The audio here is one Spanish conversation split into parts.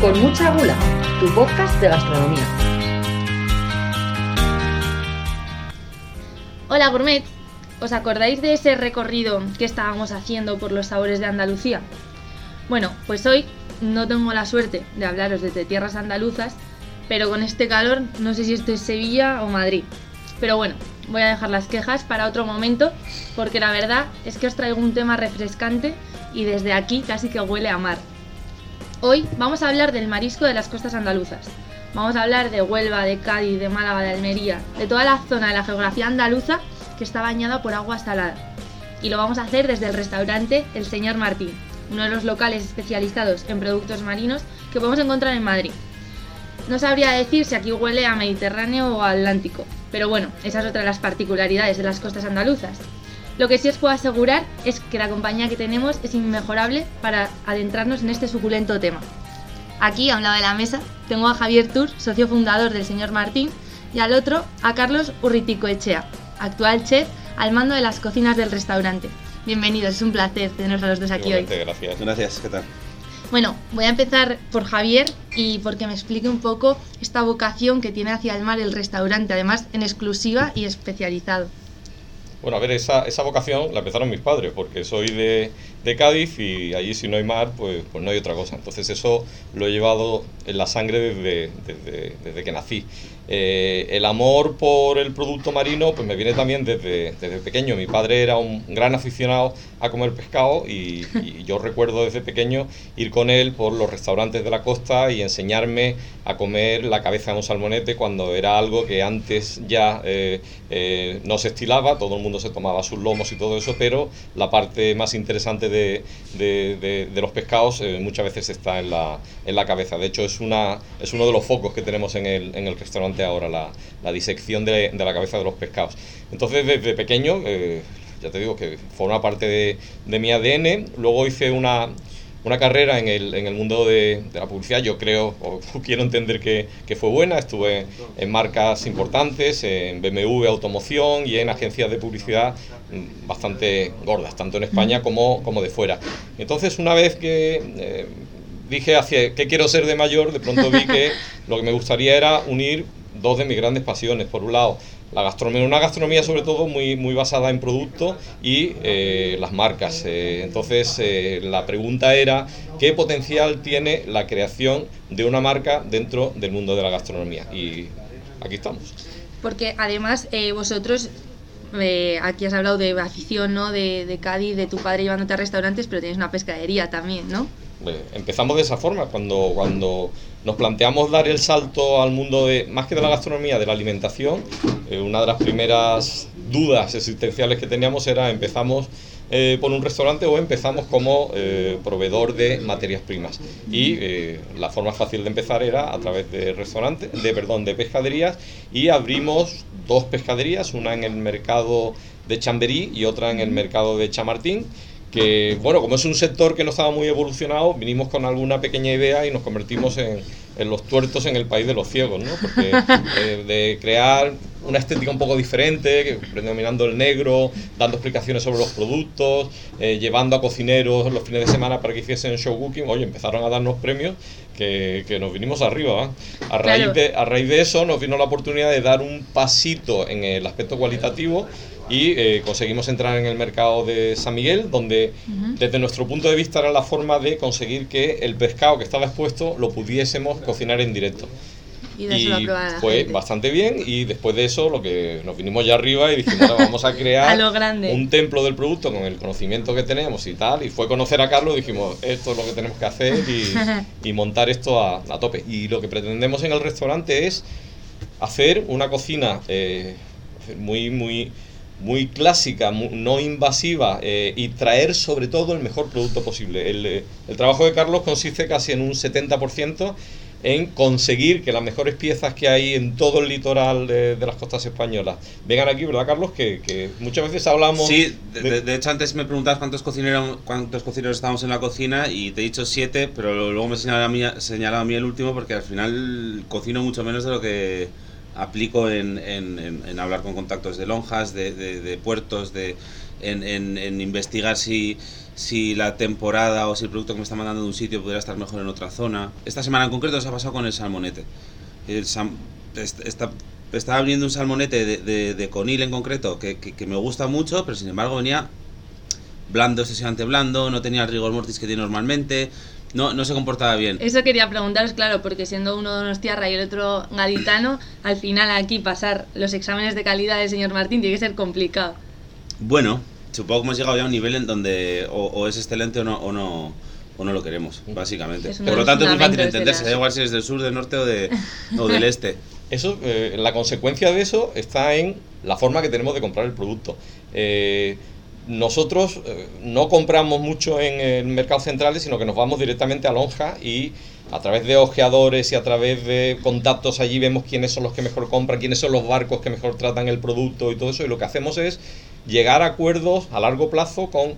Con mucha gula, tu podcast de gastronomía. Hola gourmet, ¿os acordáis de ese recorrido que estábamos haciendo por los sabores de Andalucía? Bueno, pues hoy no tengo la suerte de hablaros desde tierras andaluzas, pero con este calor no sé si esto es Sevilla o Madrid. Pero bueno, voy a dejar las quejas para otro momento, porque la verdad es que os traigo un tema refrescante y desde aquí casi que huele a mar. Hoy vamos a hablar del marisco de las costas andaluzas. Vamos a hablar de Huelva, de Cádiz, de Málaga, de Almería, de toda la zona de la geografía andaluza que está bañada por agua salada. Y lo vamos a hacer desde el restaurante El Señor Martín, uno de los locales especializados en productos marinos que podemos encontrar en Madrid. No sabría decir si aquí huele a Mediterráneo o a Atlántico, pero bueno, esa es otra de las particularidades de las costas andaluzas. Lo que sí os puedo asegurar es que la compañía que tenemos es inmejorable para adentrarnos en este suculento tema. Aquí, a un lado de la mesa, tengo a Javier Tur, socio fundador del señor Martín, y al otro a Carlos Urritico Echea, actual chef al mando de las cocinas del restaurante. Bienvenidos, es un placer tenerlos a los dos aquí hoy. Gracias. Gracias, ¿qué tal? Bueno, voy a empezar por Javier y porque me explique un poco esta vocación que tiene hacia el mar el restaurante, además en exclusiva y especializado. Bueno, a ver, esa, esa vocación la empezaron mis padres, porque soy de, de Cádiz y allí si no hay mar, pues, pues no hay otra cosa. Entonces eso lo he llevado en la sangre desde, desde, desde que nací. Eh, el amor por el producto marino pues me viene también desde, desde pequeño. Mi padre era un gran aficionado a comer pescado y, yo recuerdo desde pequeño ir con él por los restaurantes de la costa y enseñarme a comer la cabeza de un salmonete cuando era algo que antes ya eh, eh, no se estilaba, todo el mundo se tomaba sus lomos y todo eso, pero la parte más interesante de, de, de los pescados muchas veces está en la, en la cabeza. De hecho es, una, es uno de los focos que tenemos en el, en el restaurante ahora, la, disección de, la cabeza de los pescados. Entonces, desde pequeño, eh, ya te digo que forma parte de, mi ADN. Luego hice una, una carrera en el, en el mundo de, la publicidad, yo creo, o quiero entender que, que, fue buena, estuve en marcas importantes, en BMW Automoción y en agencias de publicidad bastante gordas, tanto en España como, como de fuera. Entonces, una vez que eh, dije hacia qué quiero ser de mayor, de pronto vi que lo que me gustaría era unir dos de mis grandes pasiones. Por un lado, la gastronomía, una gastronomía sobre todo muy, muy basada en producto y eh, las marcas. Eh, entonces, eh, la pregunta era, ¿qué potencial tiene la creación de una marca dentro del mundo de la gastronomía? Y aquí estamos. Porque además vosotros aquí has hablado de afición, ¿no? De, de, Cádiz, de tu padre llevándote a restaurantes, pero tienes una pescadería también, ¿no? Empezamos de esa forma, cuando, cuando nos planteamos dar el salto al mundo de, más que de la gastronomía, de la alimentación, eh, una de las primeras dudas existenciales que teníamos era, empezamos eh, por un restaurante o empezamos como eh, proveedor de materias primas. Y la forma fácil de empezar era a través de restaurantes, de, perdón, de pescaderías, y abrimos dos pescaderías, una en el mercado de Chamberí y otra en el mercado de Chamartín que, bueno, como es un sector que no estaba muy evolucionado, vinimos con alguna pequeña idea y nos convertimos en, en los tuertos en el país de los ciegos, ¿no? Porque eh, de crear una estética un poco diferente, predominando el negro, dando explicaciones sobre los productos, eh, llevando a cocineros los fines de semana para que hiciesen show cooking, oye, empezaron a darnos premios que, que nos vinimos arriba. A raíz, de, a raíz de eso nos vino la oportunidad de dar un pasito en el aspecto cualitativo y eh, conseguimos entrar en el mercado de San Miguel, donde desde nuestro punto de vista era la forma de conseguir que el pescado que estaba expuesto lo pudiésemos cocinar en directo. Y, fue bastante bien y después de eso lo que nos vinimos ya arriba y dijimos vamos a crear un templo del producto con el conocimiento que tenemos y tal y fue conocer a Carlos y dijimos esto es lo que tenemos que hacer y, montar esto a, tope y lo que pretendemos en el restaurante es hacer una cocina eh, muy muy muy clásica, no invasiva eh, y traer sobre todo el mejor producto posible. El, eh, el, trabajo de Carlos consiste casi en un 70% en conseguir que las mejores piezas que hay en todo el litoral de, las costas españolas vengan aquí, ¿verdad, Carlos? Que, que muchas veces hablamos... Sí, de, hecho antes me preguntabas cuántos cocineros, cuántos cocineros estábamos en la cocina y te he dicho siete, pero luego me señalaba a mí, señalado a mí el último porque al final cocino mucho menos de lo que aplico en, en, en, hablar con contactos de lonjas, de, de, puertos, de, en, investigar si, si la temporada o si el producto que me está mandando de un sitio pudiera estar mejor en otra zona. Esta semana en concreto se ha pasado con el salmonete. El sam- est- está, estaba abriendo un salmonete de, de, de conil en concreto que, que- que me gusta mucho, pero sin embargo venía blando, excesivamente blando, no tenía el rigor mortis que tiene normalmente, no, no se comportaba bien. Eso quería preguntaros, claro, porque siendo uno donostiarra y el otro gaditano, al final aquí pasar los exámenes de calidad del señor Martín tiene que ser complicado. Bueno, supongo que hemos llegado ya a un nivel en donde o, o es excelente o no, o no o no lo queremos, básicamente. Es Por de lo tanto es muy fácil de entenderse, da igual si eres del sur, del norte o, de, o del este. Eso, eh, la consecuencia de eso está en la forma que tenemos de comprar el producto. Eh, nosotros eh, no compramos mucho en el mercado central, sino que nos vamos directamente a Lonja y a través de ojeadores y a través de contactos allí vemos quiénes son los que mejor compran, quiénes son los barcos que mejor tratan el producto y todo eso. Y lo que hacemos es llegar a acuerdos a largo plazo con,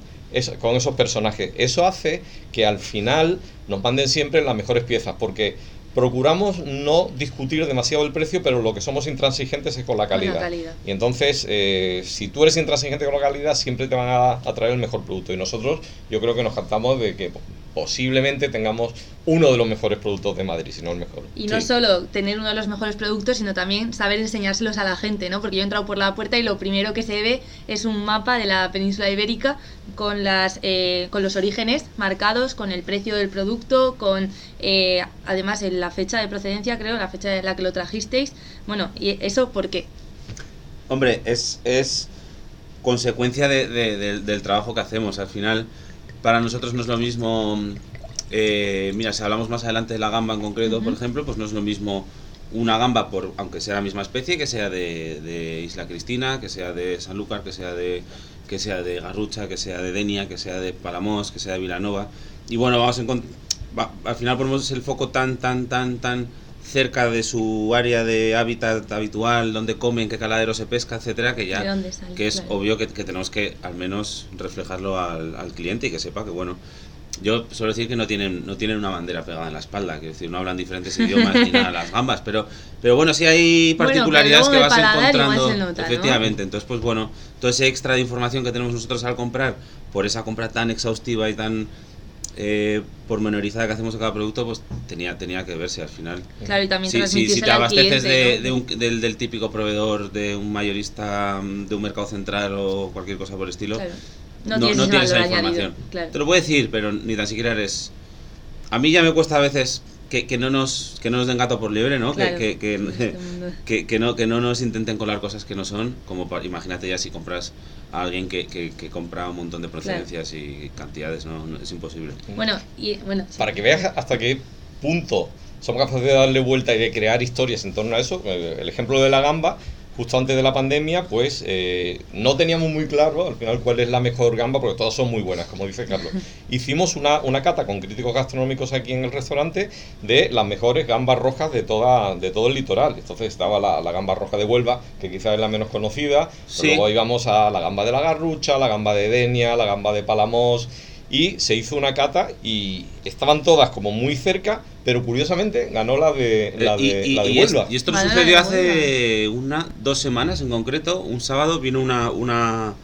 con esos personajes. Eso hace que al final nos manden siempre las mejores piezas, porque procuramos no discutir demasiado el precio, pero lo que somos intransigentes es con la Con la calidad. calidad. Y entonces, eh, si tú eres intransigente con la calidad, siempre te van a, a traer el mejor producto. Y nosotros, yo creo que nos jactamos de que posiblemente tengamos uno de los mejores productos de Madrid, si no el mejor. Y no Sí. solo tener uno de los mejores productos, sino también saber enseñárselos a la gente, ¿no? Porque yo he entrado por la puerta y lo primero que se ve es un mapa de la península ibérica con, las, eh, con los orígenes marcados, con el precio del producto, con eh, además en la fecha de procedencia, creo, la fecha en la que lo trajisteis. Bueno, ¿y eso por qué? Hombre, es, es consecuencia de- de- del- del trabajo que hacemos. Al final, para nosotros no es lo mismo. eh, mira, si hablamos más adelante de la gamba en concreto, por ejemplo, pues no es lo mismo una gamba, por aunque sea la misma especie, que sea de, de Isla Cristina, que sea de Sanlúcar, que sea de que sea de Garrucha, que sea de Denia, que sea de Palamós, que sea de Vilanova. Y bueno, vamos a encont- va- al final ponemos el foco tan, tan, tan, tan cerca de su área de hábitat habitual, donde comen, qué caladero se pesca, etcétera, que ¿De ya sale? que es Claro. obvio que, que tenemos que al menos reflejarlo al, al cliente y que sepa que bueno yo suelo decir que no tienen no tienen una bandera pegada en la espalda quiero decir no hablan diferentes idiomas ni nada las gambas pero pero bueno sí hay particularidades que vas encontrando efectivamente entonces pues bueno todo ese extra de información que tenemos nosotros al comprar por esa compra tan exhaustiva y tan eh, pormenorizada que hacemos de cada producto pues tenía tenía que verse al final Claro, y también Sí, sí, si te abasteces cliente, de, ¿no? de un- del, del típico proveedor, de un mayorista, mm, de un mercado central o cualquier cosa por el estilo, Claro. no, No, tienes, no tienes esa añadido, información. claro. Te lo puedo decir, pero ni tan siquiera eres... A mí ya me cuesta a veces que, que no, nos, que no nos den gato por liebre, ¿no? Claro, que, que, que, mundo. que, que no, que no nos intenten colar cosas que no son, como para- imagínate ya si compras a alguien que, que, que compra un montón de procedencias y cantidades, ¿no? No, Es imposible. Bueno, y bueno, sí. Para que veas hasta qué punto somos capaces de darle vuelta y de crear historias en torno a eso, el ejemplo de la gamba, justo antes de la pandemia, pues eh, no teníamos muy claro al final cuál es la mejor gamba, porque todas son muy buenas, como dice Carlos. Hicimos una, una cata con críticos gastronómicos aquí en el restaurante de las mejores gambas rojas de, toda, de todo el litoral. Entonces estaba la, la gamba roja de Huelva, que quizás es la menos conocida, pero luego íbamos a la gamba de la Garrucha, la gamba de Denia, la gamba de Palamos y se hizo una cata y estaban todas como muy cerca, pero curiosamente ganó la de, la Eh, y, de, y- la de y Huelva. y esto Vale, sucedió la de hace una, dos semanas en concreto. Un sábado vino una, una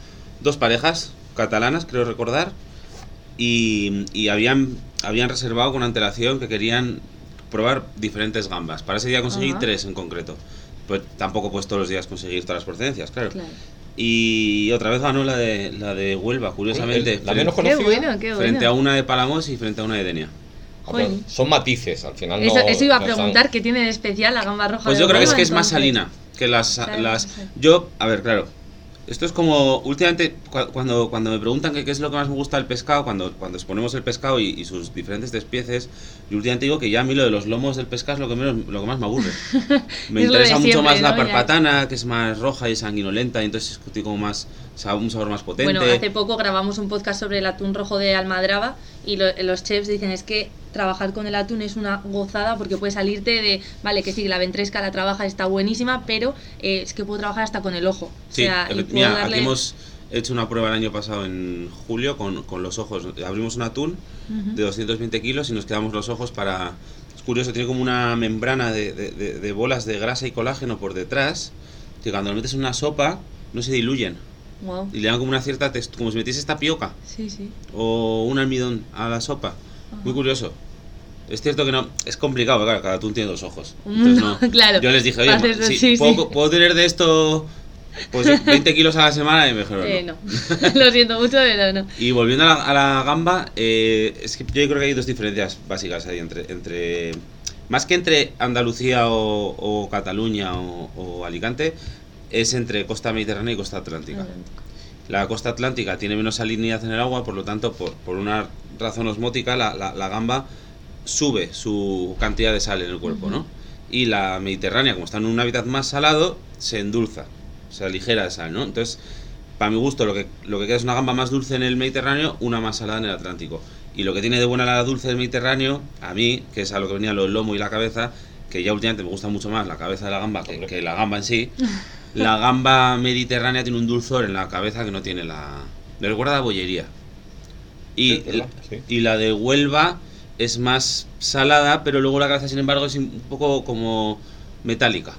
dos parejas catalanas, creo recordar, y, y habían, habían reservado con antelación que querían probar diferentes gambas. Para ese día conseguí Ajá. tres en concreto. Pues tampoco puedes todos los días conseguir todas las procedencias, claro. Claro. Y otra vez ganó la de, la de Huelva, curiosamente. El- la frente- menos Qué conocida. bueno, qué bueno. frente a una de Palamos y frente a una de Denia. Ah. Son matices, al final no. Eso, eso iba a preguntar, ¿qué tiene de especial la gamba roja? Pues de yo creo que es que es más salina que las, Claro, las sí. yo a ver claro esto es como últimamente cu- cuando cuando me preguntan qué es lo que más me gusta del pescado cuando cuando exponemos el pescado y, y sus diferentes despieces yo últimamente digo que ya a mí lo de los lomos del pescado es lo que menos lo que más me aburre. Me interesa mucho más la parpatana que es más roja y sanguinolenta y entonces es como más un sabor más potente Bueno, hace poco grabamos un podcast sobre el atún rojo de Almadraba y lo- los chefs dicen es que trabajar con el atún es una gozada porque puede salirte de, vale, que sí, la ventresca la trabaja, está buenísima, pero eh, es que puedo trabajar hasta con el ojo. Sí, o sea, mira, darle... aquí hemos hecho una prueba el año pasado en julio con, con los ojos. Abrimos un atún Ujú. de 220 kilos y nos quedamos los ojos para... Es curioso, tiene como una membrana de, de- de- de bolas de grasa y colágeno por detrás que cuando lo metes en una sopa no se diluyen. Wow. y le dan como una cierta textura, como si metiese tapioca Sí, sí. o un almidón a la sopa. Muy Ajá. Mm. curioso. Es cierto que no, es complicado, claro, cada atún tiene dos ojos. Entonces, no. Claro. Yo les dije, oye, si sí, ¿puedo, sí. puedo tener de esto pues 20 kilos a la semana y me dijeron, Eh, no. no. Lo siento mucho, pero no. Y volviendo a la, a la gamba, eh, es que yo creo que hay dos diferencias básicas ahí entre, entre más que entre Andalucía o, o Cataluña o, o Alicante, es entre costa mediterránea y costa atlántica. La costa atlántica tiene menos salinidad en el agua, por lo tanto, por, por una razón osmótica, la, la- la gamba sube su cantidad de sal en el cuerpo, ¿no? Y la mediterránea, como está en un hábitat más salado, se endulza, se aligera de sal, ¿no? Entonces, para mi gusto, lo que, lo que queda es una gamba más dulce en el Mediterráneo, una más salada en el Atlántico. Y lo que tiene de buena la dulce del Mediterráneo, a mí, que es a lo que venía lo del lomo y la cabeza, que ya últimamente me gusta mucho más la cabeza de la gamba que la gamba en sí, la gamba mediterránea tiene un dulzor en la cabeza que no tiene la... Me recuerda a bollería. Y, Sí. Sí. y la de Huelva es más salada, pero luego la cabeza, sin embargo, es un poco como metálica.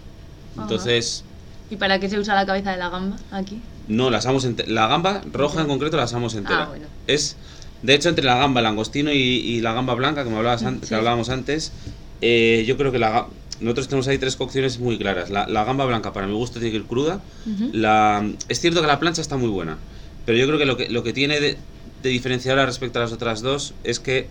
Ajá. Entonces, ¿Y para qué se usa la cabeza de la gamba aquí? no, la asamos La gamba roja en concreto la asamos entera. Ah, bueno. Es, de hecho, entre la gamba, el langostino y, y la gamba blanca, que, me hablabas an- Sí. que hablábamos antes, eh, yo creo que la nosotros tenemos ahí tres cocciones muy claras. La, la gamba blanca, para mi gusto, tiene que ir cruda. La, es cierto que la plancha está muy buena, pero yo creo que lo que, lo que tiene de, de diferenciadora respecto a las otras dos es que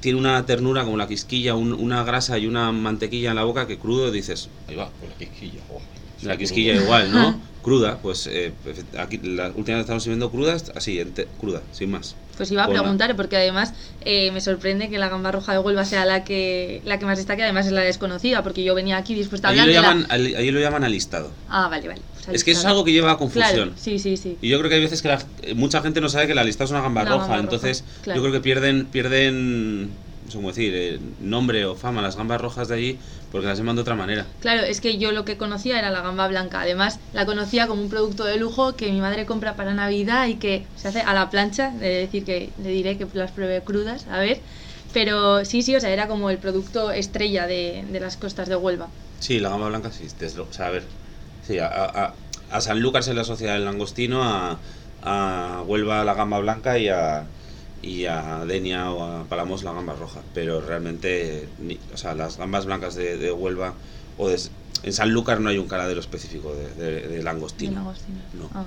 tiene una ternura como la quisquilla, un- una grasa y una mantequilla en la boca que crudo dices, ahí va, Con la quisquilla. oh, la quisquilla igual, ¿no? Cruda, pues eh, aquí la última vez estamos sirviendo crudas, así, ente- cruda, sin más. Pues iba a preguntar, porque además eh, me sorprende que la gamba roja de Huelva sea la que, la que más destaque, además es la desconocida, porque yo venía aquí dispuesta a Allí hablar de la- allí lo llaman alistado. Ah, vale, vale. pues Es que eso es algo que lleva a confusión. Claro, sí, sí, sí. Y yo creo que hay veces que la- eh, mucha gente no sabe que la alistado es una gamba roja, gamba roja, entonces claro. yo creo que pierden, pierden, no sé cómo decir, eh, nombre o fama las gambas rojas de allí porque las llaman de otra manera. Claro, es que yo lo que conocía era la gamba blanca. Además, la conocía como un producto de lujo que mi madre compra para Navidad y que se hace a la plancha. Es decir, que le diré que las pruebe crudas, a ver. Pero sí, sí, o sea, era como el producto estrella de, de las costas de Huelva. Sí, la gamba blanca sí, desde. O sea, a ver, sí, a, a, a Sanlúcar se le asocia el langostino, a, a Huelva la gamba blanca y a, y a Denia o a Palamos la gamba roja. Pero realmente, ni- o sea, las gambas blancas de, de Huelva o de, en Sanlúcar no hay un caladero específico de, de- de De langostino. langostino. No. Ah.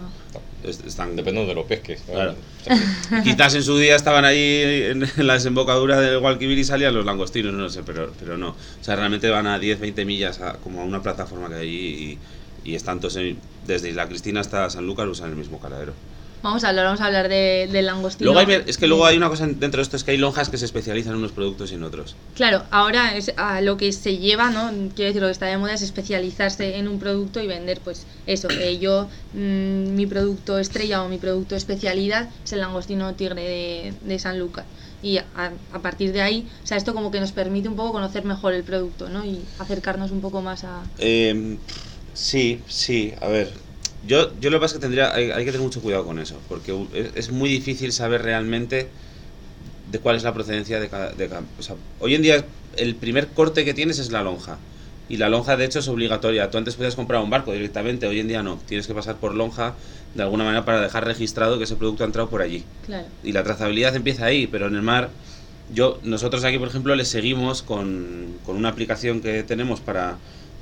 Es- están, Depende de lo pesques. Claro. Quizás en su día estaban ahí en, en la desembocadura del Guadalquivir y salían los langostinos, no lo sé, pero, pero no. O sea, realmente van a 10, 20 millas a, como a una plataforma que hay allí y, y están todos en- desde Isla Cristina hasta Sanlúcar usan el mismo caladero. Vamos a hablar, vamos a hablar de, del langostino. Luego hay, mer- es que luego hay una cosa dentro de esto, es que hay lonjas que se especializan en unos productos y en otros. Claro, ahora es a lo que se lleva, ¿no? Quiero decir, lo que está de moda es especializarse en un producto y vender, pues eso. eh, yo, mm, mi producto estrella o mi producto especialidad es el langostino tigre de, de Sanlúcar. Y a, a partir de ahí, o sea, esto como que nos permite un poco conocer mejor el producto, ¿no? Y acercarnos un poco más a... Eh, sí, sí, a ver. Yo, yo lo que pasa es que tendría, hay, hay que tener mucho cuidado con eso, porque es, es muy difícil saber realmente de cuál es la procedencia de cada... De cada- o sea, hoy en día el primer corte que tienes es la lonja. Y la lonja de hecho es obligatoria. Tú antes podías comprar un barco directamente, hoy en día no. Tienes que pasar por lonja de alguna manera para dejar registrado que ese producto ha entrado por allí Claro. y la trazabilidad empieza ahí, pero en el mar, yo, nosotros aquí, por ejemplo, le seguimos con, con una aplicación que tenemos para,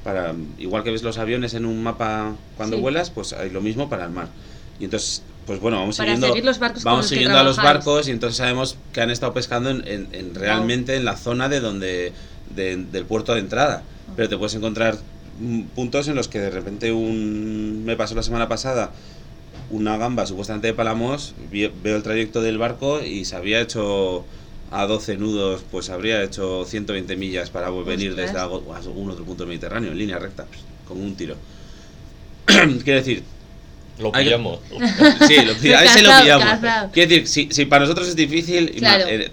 para, igual que ves los aviones en un mapa cuando Sí. vuelas, pues hay lo mismo para el mar. Y entonces, pues bueno, vamos Para siguiendo, los barcos vamos siguiendo a los barcos y entonces sabemos que han estado pescando en, en- en realmente en la zona de donde, de- del puerto de entrada. Pero te puedes encontrar mm, puntos en los que de repente un, me pasó la semana pasada, una gamba supuestamente de Palamos, veo el trayecto del barco y se había hecho a 12 nudos, pues habría hecho 120 millas para venir Ostras. desde algún otro punto del Mediterráneo, en línea recta, pues, con un tiro. Quiero decir, Lo Hay pillamos. sí, lo, pi- a ese lo pillamos. cazado. Quiero decir, si, si para nosotros es difícil, Claro. eh,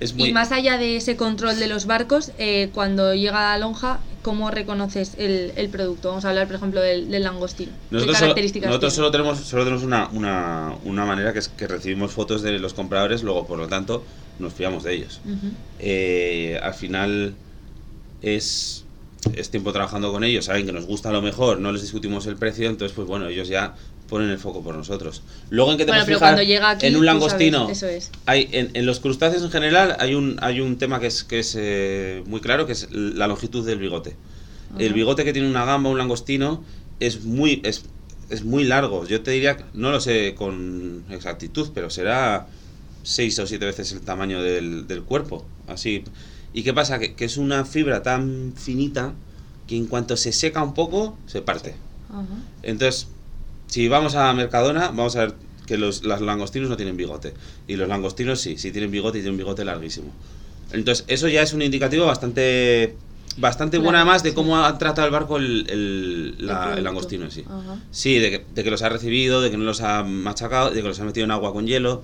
es muy... Y más allá de ese control de los barcos, eh, cuando llega a la lonja, ¿cómo reconoces el, el producto? Vamos a hablar, por ejemplo, del, del langostino. ¿Qué Nosotros, solo, características nosotros tiene? solo tenemos, solo tenemos una, una, una manera que es que recibimos fotos de los compradores, luego por lo tanto nos fiamos de ellos. Ujú. Eh, al final es, es tiempo trabajando con ellos, saben que nos gusta lo mejor, no les discutimos el precio, entonces pues bueno, ellos ya ponen el foco por nosotros. Luego en que te Bueno, pero fijar cuando llega aquí, en un langostino, sabes, eso es. hay en, en los crustáceos en general hay un hay un tema que es que es eh, muy claro que es la longitud del bigote. El bigote que tiene una gamba, un langostino, es muy es, es muy largo. Yo te diría, no lo sé con exactitud, pero será seis o siete veces el tamaño del, del cuerpo. Así. ¿Y qué pasa? Que, que es una fibra tan finita que en cuanto se seca un poco, se parte. Entonces, si vamos a Mercadona, vamos a ver que los, los langostinos no tienen bigote. Y los langostinos sí, sí tienen bigote y tienen un bigote larguísimo. Entonces, eso ya es un indicativo bastante bastante bueno Claro, además de sí. cómo ha tratado el barco el, el, la- el langostino en sí. Ajá. Sí, de que, de que los ha recibido, de que no los ha machacado, de que los ha metido en agua con hielo.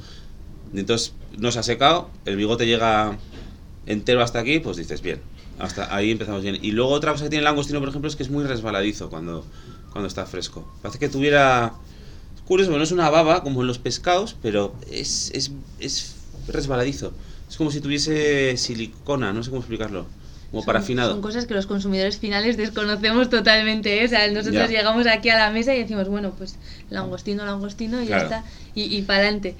Entonces no se ha secado, el bigote llega entero hasta aquí, pues dices, bien, hasta ahí empezamos bien. Y luego otra cosa que tiene el langostino, por ejemplo, es que es muy resbaladizo cuando, cuando está fresco. Parece que tuviera... Es curioso, no es una baba como en los pescados, pero es, es, es resbaladizo. Es como si tuviese silicona, no sé cómo explicarlo. Como Son- parafinado. Son cosas que los consumidores finales desconocemos totalmente. ¿eh? O sea, nosotros Ya. llegamos aquí a la mesa y decimos, bueno, pues langostino, langostino y Claro. ya está. Y, y para adelante.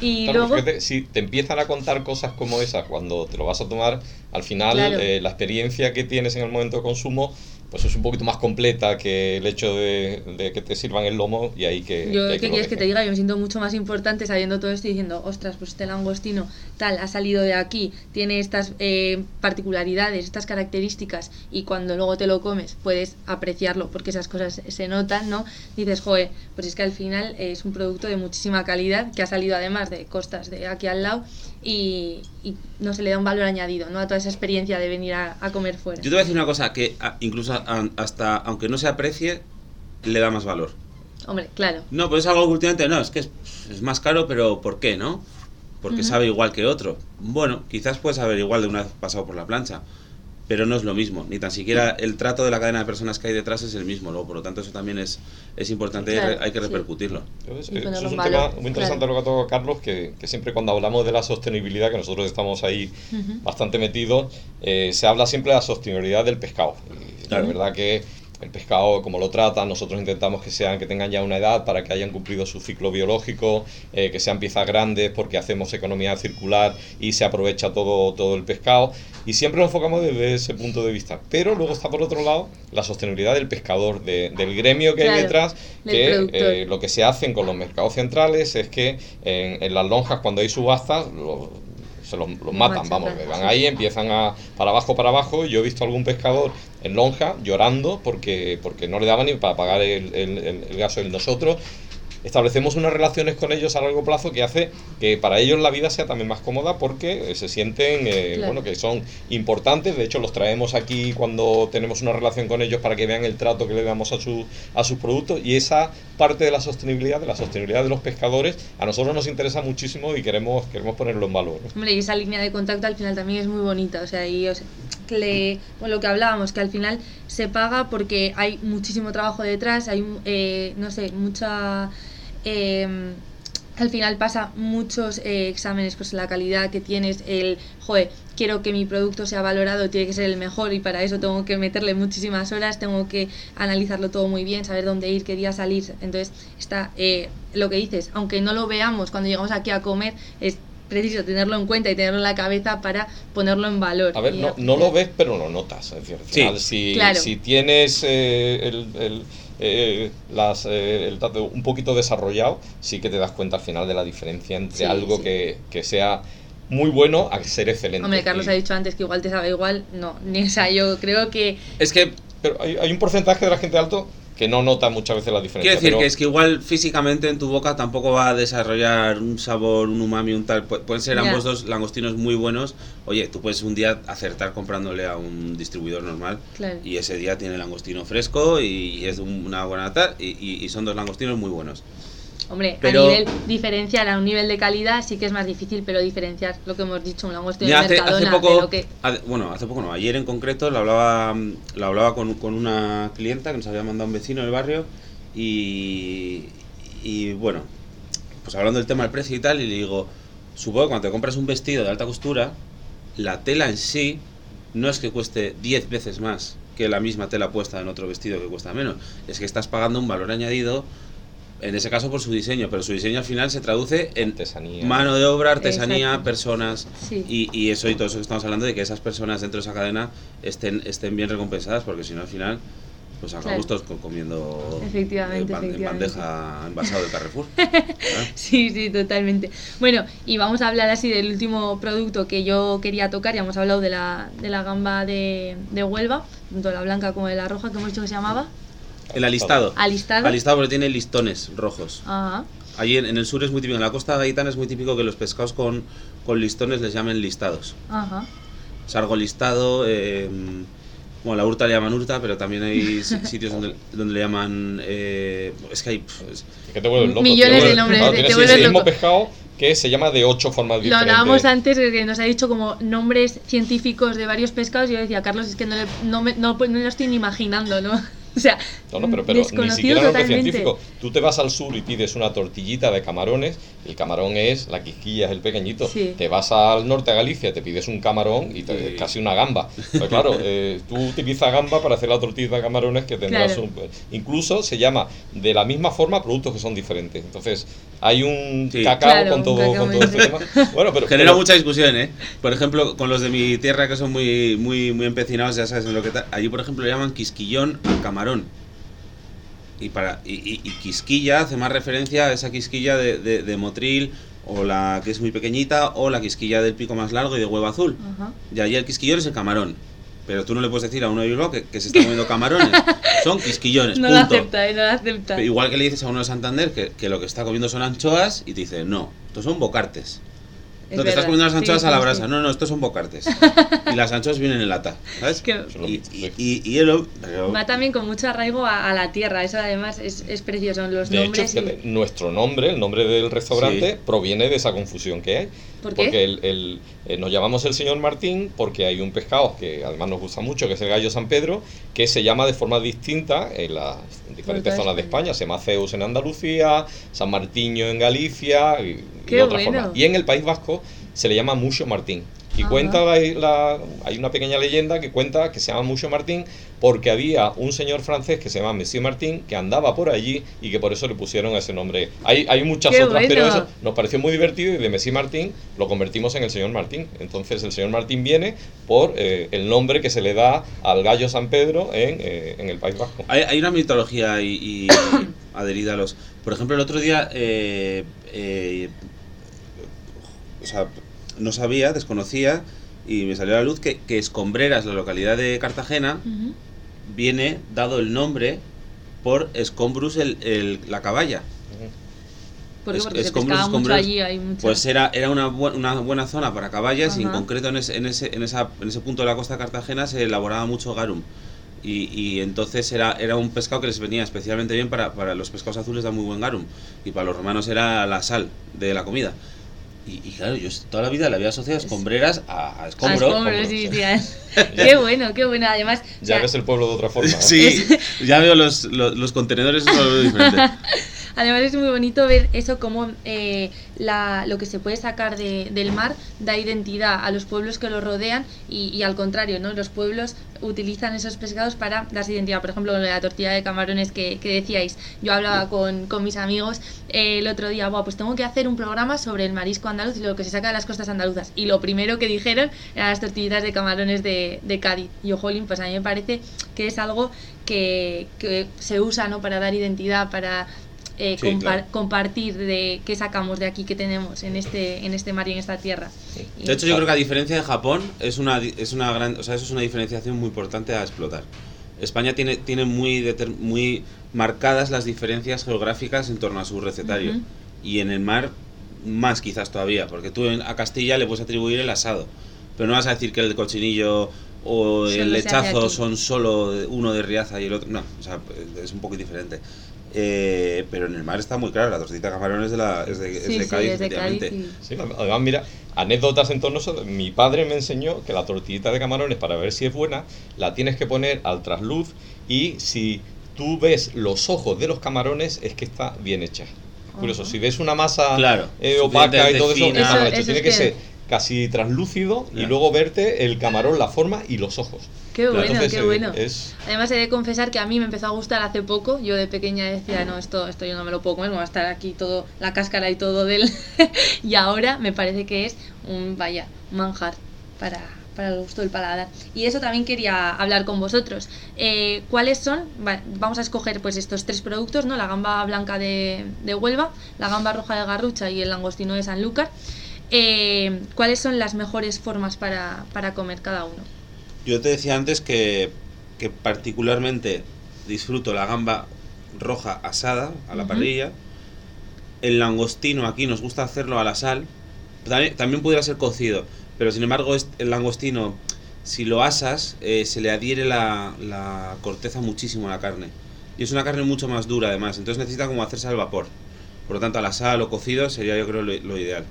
Y Claro, luego. fíjate, si te empiezan a contar cosas como esas cuando te lo vas a tomar, al final Claro. eh, la experiencia que tienes en el momento de consumo pues es un poquito más completa que el hecho de, de que te sirvan el lomo y ahí que... Yo, ¿qué quieres que te diga? Yo me siento mucho más importante sabiendo todo esto y diciendo, ostras, pues este langostino tal ha salido de aquí, tiene estas eh, particularidades, estas características y cuando luego te lo comes puedes apreciarlo porque esas cosas se notan, ¿no? Dices, joder, pues es que al final es un producto de muchísima calidad que ha salido además de costas de aquí al lado y, y no se le da un valor añadido, ¿no? A toda esa experiencia de venir a, a comer fuera. Yo te voy a decir una cosa, que a- incluso a- hasta aunque no se aprecie, le da más valor. Hombre, claro. No, pues es algo que últimamente no, es que es, es más caro, pero ¿por qué, no? Porque Ujú. sabe igual que otro. Bueno, quizás puede saber igual de una vez pasado por la plancha, pero no es lo mismo. Ni tan siquiera el trato de la cadena de personas que hay detrás es el mismo, luego, por lo tanto eso también es, es importante y hay Claro, que- hay que sí. repercutirlo. Entonces, Y eh, eso es un tema valor, muy interesante claro. lo que ha tocado Carlos, que, que siempre cuando hablamos de la sostenibilidad, que nosotros estamos ahí Ujú. bastante metidos, eh, se habla siempre de la sostenibilidad del pescado. Y Claro. La verdad que el pescado, como lo tratan, nosotros intentamos que sean que tengan ya una edad para que hayan cumplido su ciclo biológico, eh, que sean piezas grandes porque hacemos economía circular y se aprovecha todo, todo el pescado. Y siempre nos enfocamos desde ese punto de vista. Pero luego está por otro lado la sostenibilidad del pescador, de- del gremio que hay detrás, que eh, lo que se hacen con los mercados centrales es que en, en las lonjas cuando hay subastas lo- se los, los matan, vamos, van ahí, empiezan a para abajo, para abajo. y Yo he visto algún pescador en lonja llorando porque, porque no le daban ni para pagar el, el, el, el gasoil. Nosotros establecemos unas relaciones con ellos a largo plazo que hace que para ellos la vida sea también más cómoda porque eh, se sienten eh, Claro. bueno que son importantes de hecho los traemos aquí cuando tenemos una relación con ellos para que vean el trato que le damos a su a sus productos y esa parte de la sostenibilidad de la sostenibilidad de los pescadores a nosotros nos interesa muchísimo y queremos queremos ponerlo en valor ¿no? Hombre, y esa línea de contacto al final también es muy bonita, o sea, y o sea, que le- bueno, lo que hablábamos, que al final se paga porque hay muchísimo trabajo detrás, hay, eh, no sé, mucha... eh, al final pasa muchos eh, exámenes, pues la calidad que tienes, el, joder, quiero que mi producto sea valorado, tiene que ser el mejor y para eso tengo que meterle muchísimas horas, tengo que analizarlo todo muy bien, saber dónde ir, qué día salir. Entonces, está eh, lo que dices, aunque no lo veamos cuando llegamos aquí a comer, es preciso tenerlo en cuenta y tenerlo en la cabeza para ponerlo en valor. A ver, no, no lo ves, pero lo notas. Es decir, al Sí. final, si, Claro. si tienes eh, el, el, eh, las, eh, el dato un poquito desarrollado, sí que te das cuenta al final de la diferencia entre Sí, algo sí. Que, que sea muy bueno a ser excelente. Hombre, Carlos Y- ha dicho antes que igual te sabe igual, no, ni o sea, yo creo que Es que Pero hay, hay un porcentaje de la gente alto que no nota muchas veces la diferencia. Quiero decir pero- que es que igual físicamente en tu boca tampoco va a desarrollar un sabor, un umami, un tal. Pu- Pueden ser ambos dos langostinos muy buenos. Oye, tú puedes un día acertar comprándole a un distribuidor normal Claro. y ese día tiene langostino fresco y es un- una buena tal y, y- y son dos langostinos muy buenos. Hombre, Pero- a nivel diferenciar a un nivel de calidad sí que es más difícil, pero diferenciar lo que hemos dicho, un langostino de hace, hace Mercadona, poco, de lo que... hace- bueno, hace poco no, ayer en concreto lo hablaba, lo hablaba con, con una clienta que nos había mandado un vecino del barrio y, y bueno, pues hablando del tema del precio y tal, y le digo, supongo que cuando te compras un vestido de alta costura, la tela en sí no es que cueste 10 veces más que la misma tela puesta en otro vestido que cuesta menos, es que estás pagando un valor añadido En ese caso por su diseño, pero su diseño al final se traduce en Artesanía. mano de obra, artesanía, Exacto. personas Sí. y, y eso y todo eso que estamos hablando de que esas personas dentro de esa cadena estén, estén bien recompensadas, porque si no al final pues acabamos Claro. todos co- comiendo Efectivamente, en, ban- en bandeja envasado del Carrefour. ¿eh? Sí, sí, totalmente. Bueno, y vamos a hablar así del último producto que yo quería tocar. Ya hemos hablado de la, de la gamba de, de Huelva, tanto la blanca como de la roja, que hemos dicho que se llamaba. El alistado. Alistado. Alistado porque tiene listones rojos. Ajá. Allí en, en el sur es muy típico, en la costa gaditana es muy típico que los pescados con, con listones les llamen listados. Ajá. Sargo listado, eh, bueno, la hurta le llaman hurta, pero también hay si- sitios donde, donde le llaman... eh, es que hay... pf, es- Que te vuelves loco. Millones de nombres, claro, te vuelves el mismo loco. pescado que se llama de ocho formas Lo diferentes. hablábamos antes, que nos ha dicho como nombres científicos de varios pescados. Y yo decía, Carlos, es que no, le- no, me, no, no lo estoy ni imaginando, ¿no? O sea, No, no, pero, pero ni siquiera nombre totalmente. científico. Tú te vas al sur y pides una tortillita de camarones, el camarón es, la quisquilla es el pequeñito. Sí. Te vas al norte a Galicia, te pides un camarón y te, Sí. casi una gamba. Pues claro, eh, tú utilizas gamba para hacer la tortilla de camarones que tendrás Claro. un... Incluso se llama de la misma forma productos que son diferentes. Entonces, hay un Sí. cacao Claro, con todo, cacao con todo este tema. Bueno, pero... Genera pero- mucha discusión, ¿eh? Por ejemplo, con los de mi tierra que son muy, muy, muy empecinados, ya sabes en lo que tal. Allí, por ejemplo, le llaman quisquillón al camarón. Y, para, y, y- y quisquilla hace más referencia a esa quisquilla de, de- de motril, o la que es muy pequeñita, o la quisquilla del pico más largo y de huevo azul. Ajá. Y allí el quisquillón es el camarón. Pero tú no le puedes decir a uno de Bilbao que, que se está comiendo camarones. Son quisquillones, No punto. lo acepta, eh, no lo acepta. Pero Igual que le dices a uno de Santander que, que lo que está comiendo son anchoas y te dice, no, estos son bocartes. Es No te estás comiendo las sí, anchoas sí, a la sí. brasa. No, no, estos son bocartes. y las anchoas vienen en lata. ¿Sabes? Que- Y, y, y, y pero- Va también con mucho arraigo a, a la tierra, eso además es, es precioso, los De hecho, nombres. y- fíjate, nuestro nombre, el nombre del restaurante, Sí. proviene de esa confusión que hay. ¿Por qué? Porque el, el- eh, nos llamamos el señor Martín porque hay un pescado que además nos gusta mucho, que es el gallo San Pedro, que se llama de forma distinta en las diferentes zonas de España. Se llama Zeus en Andalucía, San Martiño en Galicia y, y bueno. formas. Y en el País Vasco se le llama Mucho Martín. Y Ajá. cuenta la, la- hay una pequeña leyenda que cuenta que se llama Mucho Martín porque había un señor francés que se llama Monsieur Martín que andaba por allí y que por eso le pusieron ese nombre. Hay, hay muchas Qué otras, pero eso nos pareció muy divertido y de Monsieur Martín lo convertimos en el señor Martín. Entonces el señor Martín viene por eh, el nombre que se le da al gallo San Pedro en, eh, en el País Vasco. Hay, hay una mitología y, y adherida a los. Por ejemplo, el otro día. eh, eh, o sea, no sabía, desconocía y me salió a la luz que, que Escombreras, la localidad de Cartagena, viene dado el nombre por Escombrus, el, el- la caballa. ¿Por qué? Porque se mucho allí, hay mucho. Pues era, era una, bu- una buena zona para caballas y en concreto en ese, en, ese, en, esa, en ese punto de la costa de Cartagena se elaboraba mucho garum. Y, y entonces era, era un pescado que les venía especialmente bien para, para los pescados azules, da muy buen garum. Y para los romanos era la sal de la comida. Y, y claro, yo toda la vida le había asociado escombreras a, a Ah, escombro. escombros, sí, sí, qué bueno, qué bueno. Además, o Ya sea, ves el pueblo de otra forma. ¿eh? Sí, ya veo los, los, los contenedores, eso lo veo diferente. Además es muy bonito ver eso como eh, la, lo que se puede sacar de- del mar da identidad a los pueblos que lo rodean y, al contrario, ¿no? Los pueblos utilizan esos pescados para darse identidad. Por ejemplo, la tortilla de camarones que, decíais. Yo hablaba con, con mis amigos eh, el otro día, "Buah, pues tengo que hacer un programa sobre el marisco andaluz y lo que se saca de las costas andaluzas. Y lo primero que dijeron eran las tortillitas de camarones de, de Cádiz. Y yo, jolín, pues a mí me parece que es algo que, que se usa ¿no? para dar identidad, para eh, Sí, compar- claro. compartir de qué sacamos de aquí que tenemos en este en este mar y en esta tierra. Y- De hecho, yo creo que a diferencia de Japón, es una, es una gran, o sea, eso es una diferenciación muy importante a explotar. España tiene, tiene muy, muy marcadas las diferencias geográficas en torno a su recetario. Ujú. Y en el mar, más quizás todavía, porque tú a Castilla le puedes atribuir el asado. Pero no vas a decir que el cochinillo o Solo el lechazo son solo uno de Riaza y el otro. No, o sea, es un poco diferente. Eh, pero en el mar está muy claro, la tortita de camarones es de, la, es de, es sí, de sí, Cádiz, es de Cádiz efectivamente. y- Sí, además, mira, anécdotas en torno a eso. Mi padre me enseñó que la tortillita de camarones, para ver si es buena, la tienes que poner al trasluz y si tú ves los ojos de los camarones, es que está bien hecha. Curioso, si ves una masa Claro, eh, opaca y todo eso, está hecho. Eso- Tiene eso que es ser casi translúcido y Ah. luego verte el camarón, la forma y los ojos. Qué bueno, Entonces, qué bueno. es- Además he de confesar que a mí me empezó a gustar hace poco. Yo de pequeña decía, no, esto, esto yo no me lo puedo comer, me va a estar aquí todo, la cáscara y todo del... y ahora me parece que es un, vaya, manjar para, para el gusto del paladar. Y eso también quería hablar con vosotros. Eh, ¿Cuáles son? Va- vamos a escoger pues estos tres productos, ¿no? La gamba blanca de, de Huelva, la gamba roja de Garrucha y el langostino de Sanlúcar. Eh, ¿Cuáles son las mejores formas para, para comer cada uno? Yo te decía antes que, que particularmente disfruto la gamba roja asada a la parrilla. El langostino aquí nos gusta hacerlo a la sal. También, también pudiera ser cocido, pero sin embargo el langostino, si lo asas, eh, se le adhiere la, la corteza muchísimo a la carne. Y es una carne mucho más dura además, entonces necesita como hacerse al vapor. Por lo tanto, a la sal o cocido sería yo creo lo, lo ideal.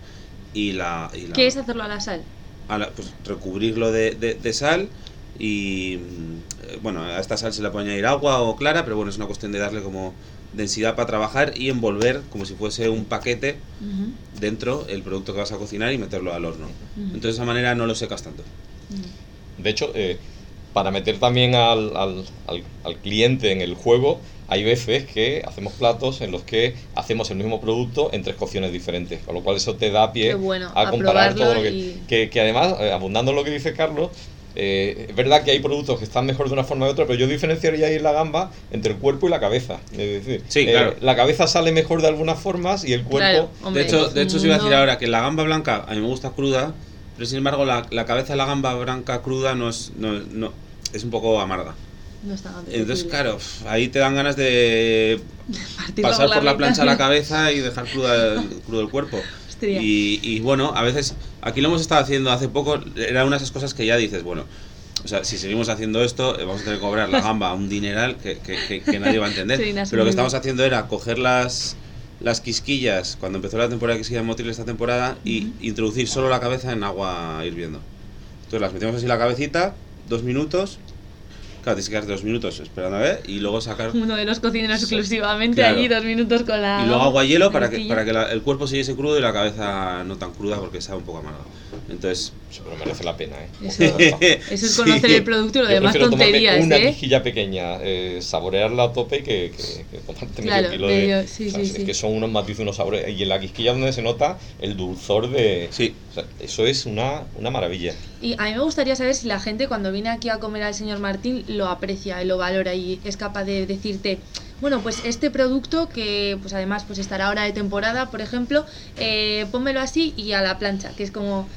Y la, y la- ¿Qué es hacerlo a la sal? A la- pues, recubrirlo de, de- de sal y mm, bueno, a esta sal se le puede añadir agua o clara, pero bueno, es una cuestión de darle como densidad para trabajar y envolver como si fuese un paquete dentro el producto que vas a cocinar y meterlo al horno. Entonces de esa manera no lo secas tanto. De hecho, eh, para meter también al, al- al- al cliente en el juego, hay veces que hacemos platos en los que hacemos el mismo producto en tres cocciones diferentes, con lo cual eso te da pie bueno, a a comparar todo lo que, y- que... que además, eh, abundando en lo que dice Carlos, eh, es verdad que hay productos que están mejor de una forma de otra, pero yo diferenciaría ahí en la gamba entre el cuerpo y la cabeza. Es decir, Sí, eh, la cabeza sale mejor de algunas formas y el cuerpo... Claro, hombre, de hecho, de hecho os iba a decir ahora que la gamba blanca a mí me gusta cruda, pero sin embargo la, la cabeza de la gamba blanca cruda no es, no, no- es un poco amarga. No está Entonces, claro, ahí te dan ganas de pasar por la mitad. plancha la cabeza y dejar cruda el, crudo el cuerpo. Y, y bueno, a veces, aquí lo hemos estado haciendo hace poco, era una de esas cosas que ya dices, bueno, o sea, si seguimos haciendo esto, eh, vamos a tener que cobrar la gamba a un dineral que, que- que- que nadie va a entender. Sí, Pero lo que estamos haciendo era coger las, las quisquillas, cuando empezó la temporada de quisquillas motriles esta temporada, y Ujú. introducir solo la cabeza en agua hirviendo. Entonces las metemos así la cabecita, dos minutos, claro, tienes que quedarte dos minutos esperando a ver, y luego sacar Uno de los cocineros exclusivamente Claro. allí, dos minutos con la. y luego agua y hielo para que, para que la- el cuerpo siguiese crudo y la cabeza no tan cruda porque sabe un poco amarga. Entonces, Sí, pero merece la pena, ¿eh? Eso, eso es conocer Sí. el producto y lo Yo demás tonterías, una ¿eh? quijilla pequeña, eh, saborearla a tope que, que, que tomarte medio Claro, kilo medio- de... sí, o sea, sí, es sí. que son unos matices, unos sabores. Y en la quisquilla donde se nota el dulzor de... Sí. O sea, eso es una, una maravilla. Y a mí me gustaría saber si la gente cuando viene aquí a comer al señor Martín lo aprecia y lo valora y es capaz de decirte, bueno, pues este producto que pues además pues estará ahora de temporada, por ejemplo, eh, pónmelo así y a la plancha, que es como...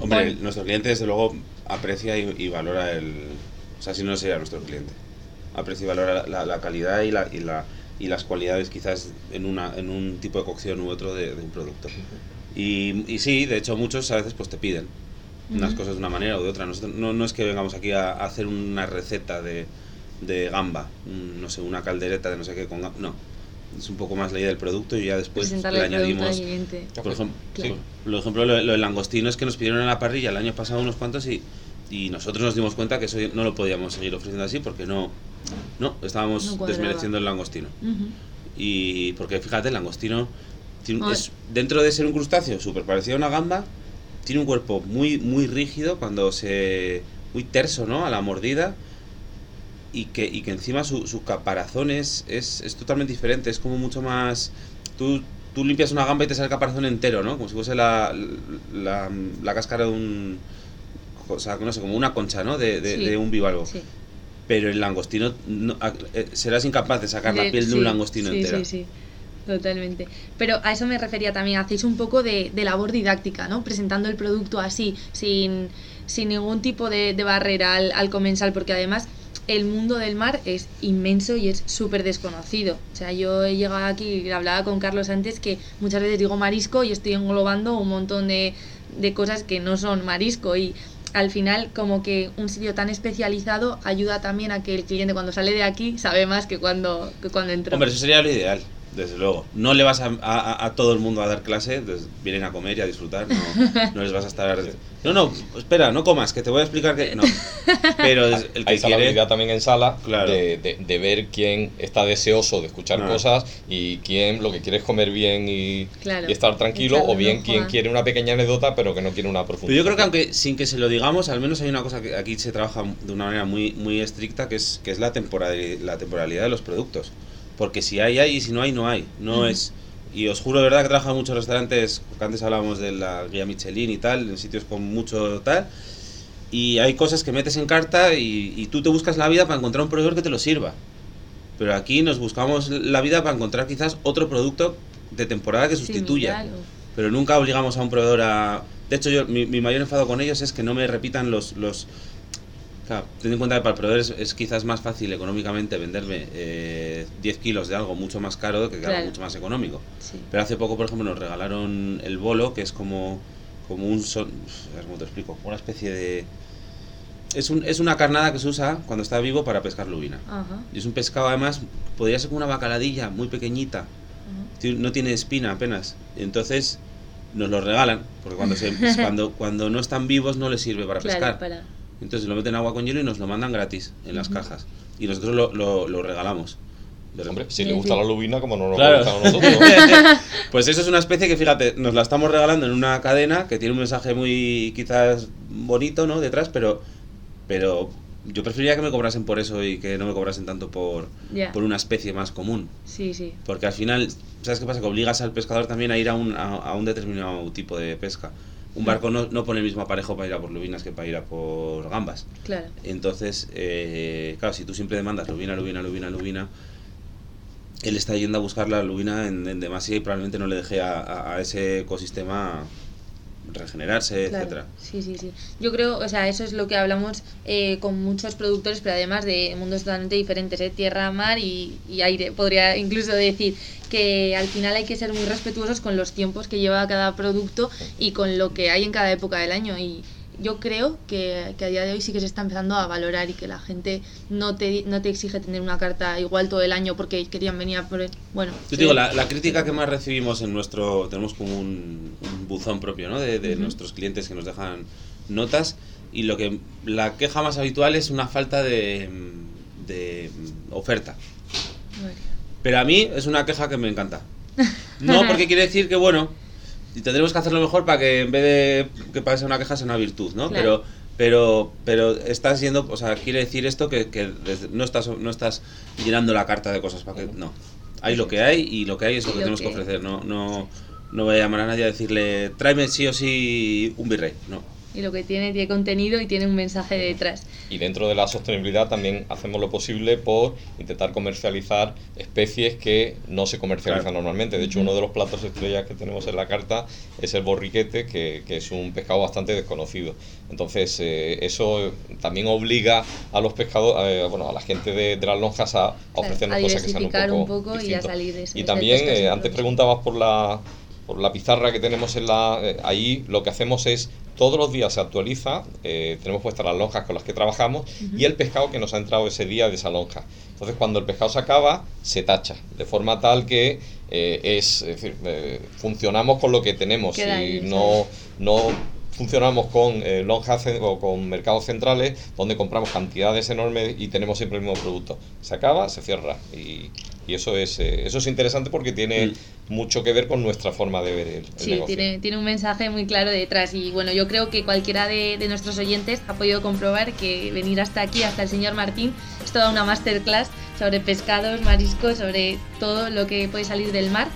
hombre, Bueno. nuestro cliente desde luego aprecia y, y valora el... O sea, si no sería nuestro cliente. Aprecia y valora la, la calidad y, la, y, la, y las cualidades quizás en, una, en un tipo de cocción u otro de, de un producto. Y, y sí, de hecho muchos a veces pues te piden unas cosas de una manera o de otra. Nosotros- no, no es que vengamos aquí a, a hacer una receta de, de gamba, no sé, una caldereta de no sé qué con gamba. No, es un poco más la idea del producto y ya después le añadimos... Por ejemplo, Claro. por ejemplo lo, lo del langostino es que nos pidieron en la parrilla el año pasado unos cuantos y, y nosotros nos dimos cuenta que eso no lo podíamos seguir ofreciendo así porque no, no estábamos No desmereciendo el langostino. Y porque fíjate, el langostino tiene es, dentro de ser un crustáceo súper parecido a una gamba, tiene un cuerpo muy, muy rígido cuando se. muy terso, ¿no? A la mordida. Y que, y que encima su, su caparazón es, es, es totalmente diferente, es como mucho más. Tú, tú limpias una gamba y te sale el caparazón entero, ¿no? Como si fuese la, la, la cáscara de un. O sea, no sé, como una concha, ¿no? De, de, Sí. de un bivalvo. Sí. Pero el langostino. no- eh, serás incapaz de sacar la piel de un langostino sí, entera. Sí, sí, totalmente. Pero a eso me refería también, hacéis un poco de, de labor didáctica, ¿no? Presentando el producto así, sin, sin ningún tipo de, de barrera al, al comensal, porque además el mundo del mar es inmenso y es súper desconocido. O sea, yo he llegado aquí y hablaba con Carlos antes que muchas veces digo marisco y estoy englobando un montón de, de cosas que no son marisco y al final como que un sitio tan especializado ayuda también a que el cliente cuando sale de aquí sabe más que cuando, que cuando entró. Hombre, eso sería lo ideal. Desde luego. No le vas a, a- a todo el mundo a dar clase, des- vienen a comer y a disfrutar, no, no les vas a estar... No, no, espera, no comas, que te voy a explicar que... No. Pero es- el que la quiere... habilidad también en sala Claro. de, de- de ver quién está deseoso de escuchar cosas y quién lo que quiere es comer bien y, Claro. y estar tranquilo, o bien quien quiere una pequeña anécdota pero que no quiere una Pero profundidad. yo creo que aunque sin que se lo digamos, al menos hay una cosa que aquí se trabaja de una manera muy, muy estricta, que es, que es la, temporalidad, la temporalidad de los productos. Porque si hay, hay, y si no hay, no hay. No es... Y os juro de verdad que trabajo en muchos restaurantes, que antes hablábamos de la guía Michelin y tal, en sitios con mucho tal, y hay cosas que metes en carta y, y tú te buscas la vida para encontrar un proveedor que te lo sirva. Pero aquí nos buscamos la vida para encontrar quizás otro producto de temporada que sustituya. O- Pero nunca obligamos a un proveedor a... De hecho, yo, mi, mi mayor enfado con ellos es que no me repitan los... los... Claro, ten en cuenta que para el proveedor es, es quizás más fácil económicamente venderme eh, 10 kilos de algo mucho más caro que Claro. algo mucho más económico. Sí. Pero hace poco, por ejemplo, nos regalaron el bolo, que es como, como un... Son, cómo te explico. Una especie de... Es, un, es una carnada que se usa cuando está vivo para pescar lubina. Ajá. Y es un pescado, además, podría ser como una bacaladilla muy pequeñita. ajá. No tiene espina apenas. Entonces nos lo regalan, porque cuando, se, cuando, cuando no están vivos no les sirve para Claro, pescar. para... Entonces lo meten en agua con hielo y nos lo mandan gratis en las cajas. Y nosotros lo, lo, lo regalamos. Hombre, si le gusta la lubina, como no nos Claro. gusta a nosotros. pues eso es una especie que, fíjate, nos la estamos regalando en una cadena que tiene un mensaje muy quizás bonito, ¿no? Detrás, pero, pero yo preferiría que me cobrasen por eso y que no me cobrasen tanto por, por una especie más común. Sí, sí. Porque al final, ¿sabes qué pasa? Que obligas al pescador también a ir a un, a, a un determinado tipo de pesca. Un barco no, no pone el mismo aparejo para ir a por lubinas que para ir a por gambas. Claro. Entonces, eh, claro, si tú siempre demandas lubina, lubina, lubina, lubina, él está yendo a buscar la lubina en, en demasía y probablemente no le deje a, a- a ese ecosistema regenerarse, Claro, etcétera. Sí, sí, sí. Yo creo, o sea, eso es lo que hablamos eh, con muchos productores, pero además de mundos totalmente diferentes, ¿eh? tierra, mar y, y aire. Podría incluso decir que al final hay que ser muy respetuosos con los tiempos que lleva cada producto y con lo que hay en cada época del año. Y yo creo que, que a día de hoy sí que se está empezando a valorar y que la gente no te, no te exige tener una carta igual todo el año porque querían venir a por... Bueno, Yo digo, la, la crítica que más recibimos en nuestro. Tenemos como un, un buzón propio, ¿no? De, de Ujú. nuestros clientes que nos dejan notas. Y lo que. La queja más habitual es una falta de. de oferta. Bueno. Pero a mí es una queja que me encanta. No, porque quiere decir que, bueno, y tendremos que hacerlo mejor para que en vez de que para ser una queja sea una virtud, ¿no? Claro. Pero, pero, pero estás yendo, o sea, quiere decir esto que, que no, estás, no estás llenando la carta de cosas para que. No. Hay lo que hay y lo que hay es lo que tenemos que que- ofrecer. No, no, no voy a llamar a nadie a decirle, tráeme sí o sí un virrey. No. Y lo que tiene, tiene contenido y tiene un mensaje detrás. Y dentro de la sostenibilidad también hacemos lo posible por intentar comercializar especies que no se comercializan Claro. normalmente. De hecho, uno de los platos estrellas que tenemos en la carta es el borriquete, que, que es un pescado bastante desconocido. Entonces, eh, eso también obliga a los pescadores, bueno, a la gente de, de las lonjas a, a ofrecernos a cosas que sean un poco, un poco y a salir de Y también, eh, antes preguntabas por la, por la pizarra que tenemos en la, eh, ahí, lo que hacemos es todos los días se actualiza, eh, tenemos puestas las lonjas con las que trabajamos y el pescado que nos ha entrado ese día de esa lonja. Entonces cuando el pescado se acaba, se tacha, de forma tal que eh, es, es decir, eh, funcionamos con lo que tenemos Queda y ahí, no, no funcionamos con eh, lonjas o con mercados centrales donde compramos cantidades enormes y tenemos siempre el mismo producto. Se acaba, se cierra y, y eso es eh, eso es interesante porque tiene Mm. mucho que ver con nuestra forma de ver el, el Sí, negocio. tiene, tiene un mensaje muy claro detrás y bueno, yo creo que cualquiera de, de nuestros oyentes ha podido comprobar que venir hasta aquí, hasta el señor Martín, es toda una masterclass sobre pescados, mariscos, sobre todo lo que puede salir del mar.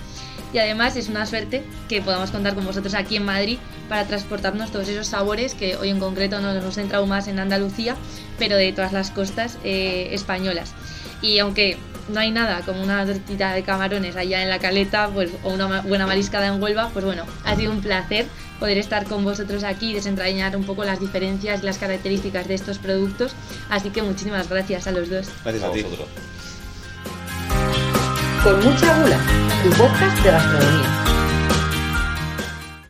Y además es una suerte que podamos contar con vosotros aquí en Madrid para transportarnos todos esos sabores que hoy en concreto no nos hemos centrado más en Andalucía, pero de todas las costas eh, españolas. Y aunque no hay nada como una tortita de camarones allá en la caleta pues, o una buena mariscada en Huelva, pues bueno, ha sido un placer poder estar con vosotros aquí y desentrañar un poco las diferencias y las características de estos productos. Así que muchísimas gracias a los dos. Gracias A vosotros. Con mucha gula, tu podcast de gastronomía.